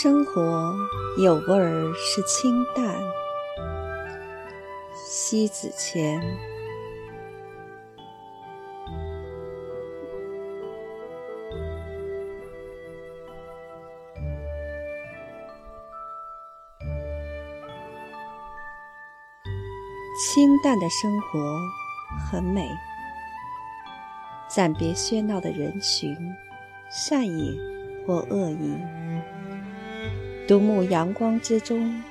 生活有味儿是清淡。西子前，清淡的生活很美。暂别喧闹的人群，善意或恶意。独沐阳光之中，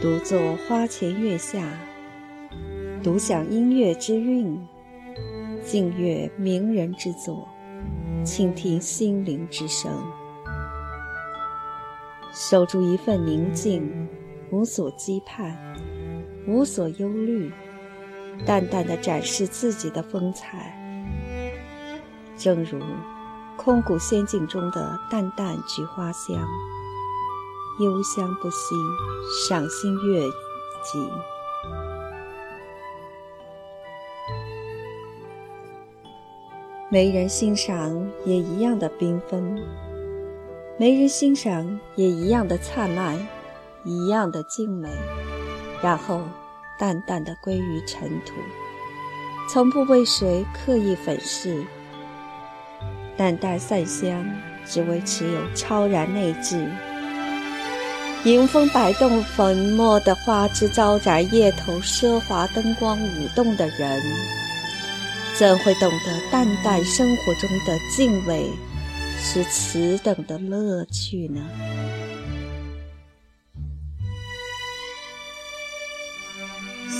独坐花前月下，独享音乐之韵，静阅名人之作，倾听心灵之声，守住一份宁静，无所羁绊，无所忧虑，淡淡的展示自己的风采。正如空谷仙境中的淡淡菊花香，幽香不息，赏心悦己。没人欣赏也一样的缤纷，没人欣赏也一样的灿烂，一样的静美，然后淡淡的归于尘土，从不为谁刻意粉饰。淡淡散香，只为持有超然内质。迎风摆动粉墨的花枝招展，夜头奢华灯光舞动的人，怎会懂得淡淡生活中的敬畏是此等的乐趣呢？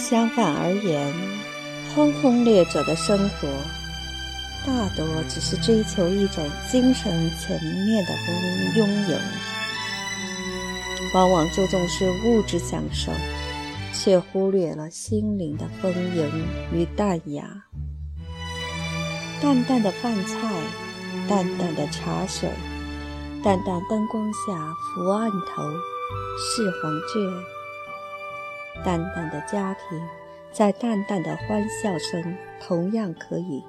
相反而言，轰轰烈烈的生活。大多只是追求一种精神层面的拥有，往往注重是物质享受，却忽略了心灵的丰盈与淡雅。淡淡的饭菜，淡淡的茶水，淡淡灯光下伏案头试黄卷，淡淡的家庭，在淡淡的欢笑声，同样可以。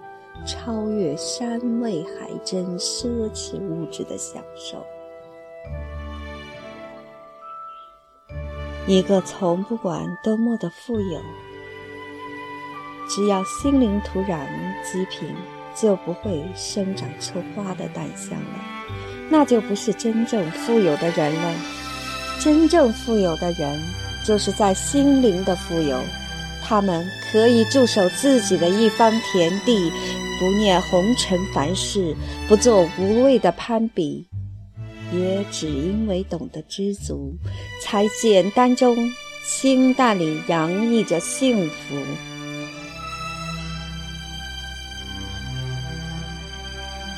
超越山味海珍奢侈物质的享受，一个从不管多么的富有，只要心灵土壤极贫，就不会生长出花的淡香了，那就不是真正富有的人了。真正富有的人，就是在心灵的富有。他们可以驻守自己的一方田地，不念红尘凡事，不做无谓的攀比，也只因为懂得知足，才简单中清淡里洋溢着幸福。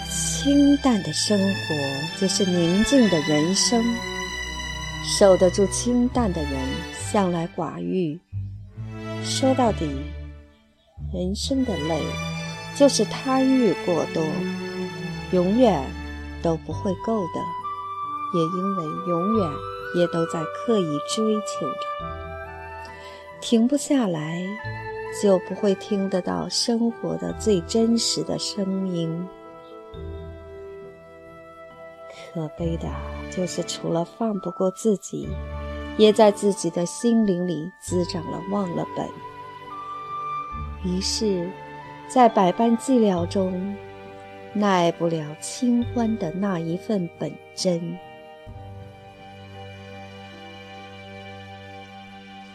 清淡的生活就是宁静的人生，守得住清淡的人，向来寡欲。说到底，人生的累，就是贪欲过多，永远都不会够的。也因为永远也都在刻意追求着，停不下来，就不会听得到生活的最真实的声音。可悲的就是，除了放不过自己。也在自己的心灵里滋长了忘了本，于是，在百般寂寥中，耐不了清欢的那一份本真。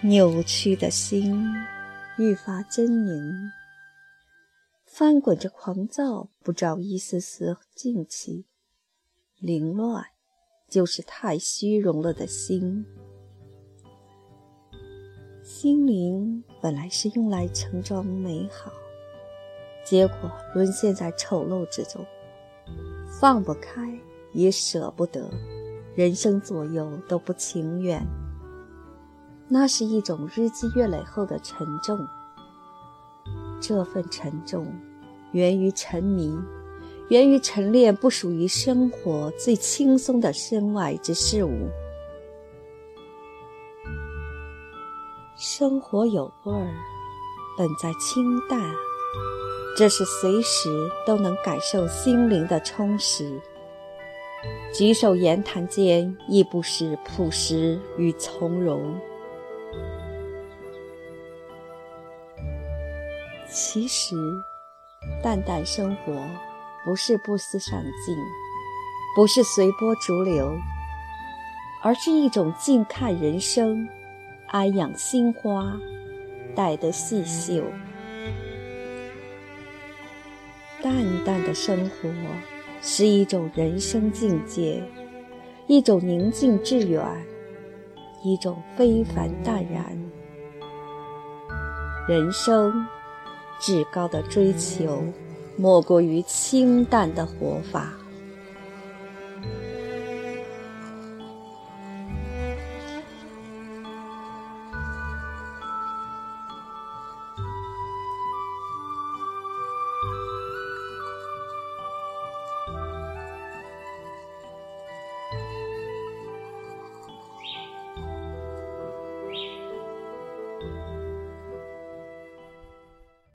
扭曲的心愈发狰狞，翻滚着狂躁，不着一丝丝静气。凌乱，就是太虚荣了的心。心灵本来是用来盛装美好，结果沦陷在丑陋之中，放不开也舍不得，人生左右都不情愿。那是一种日积月累后的沉重，这份沉重源于沉迷，源于陈列不属于生活最轻松的身外之事物。生活有味儿，本在清淡，这是随时都能感受心灵的充实。举手言谈间，亦不失朴实与从容。其实，淡淡生活不是不思上进，不是随波逐流，而是一种静看人生，安养心花，待得细绣。淡淡的生活是一种人生境界，一种宁静致远，一种非凡淡然。人生至高的追求，莫过于清淡的活法。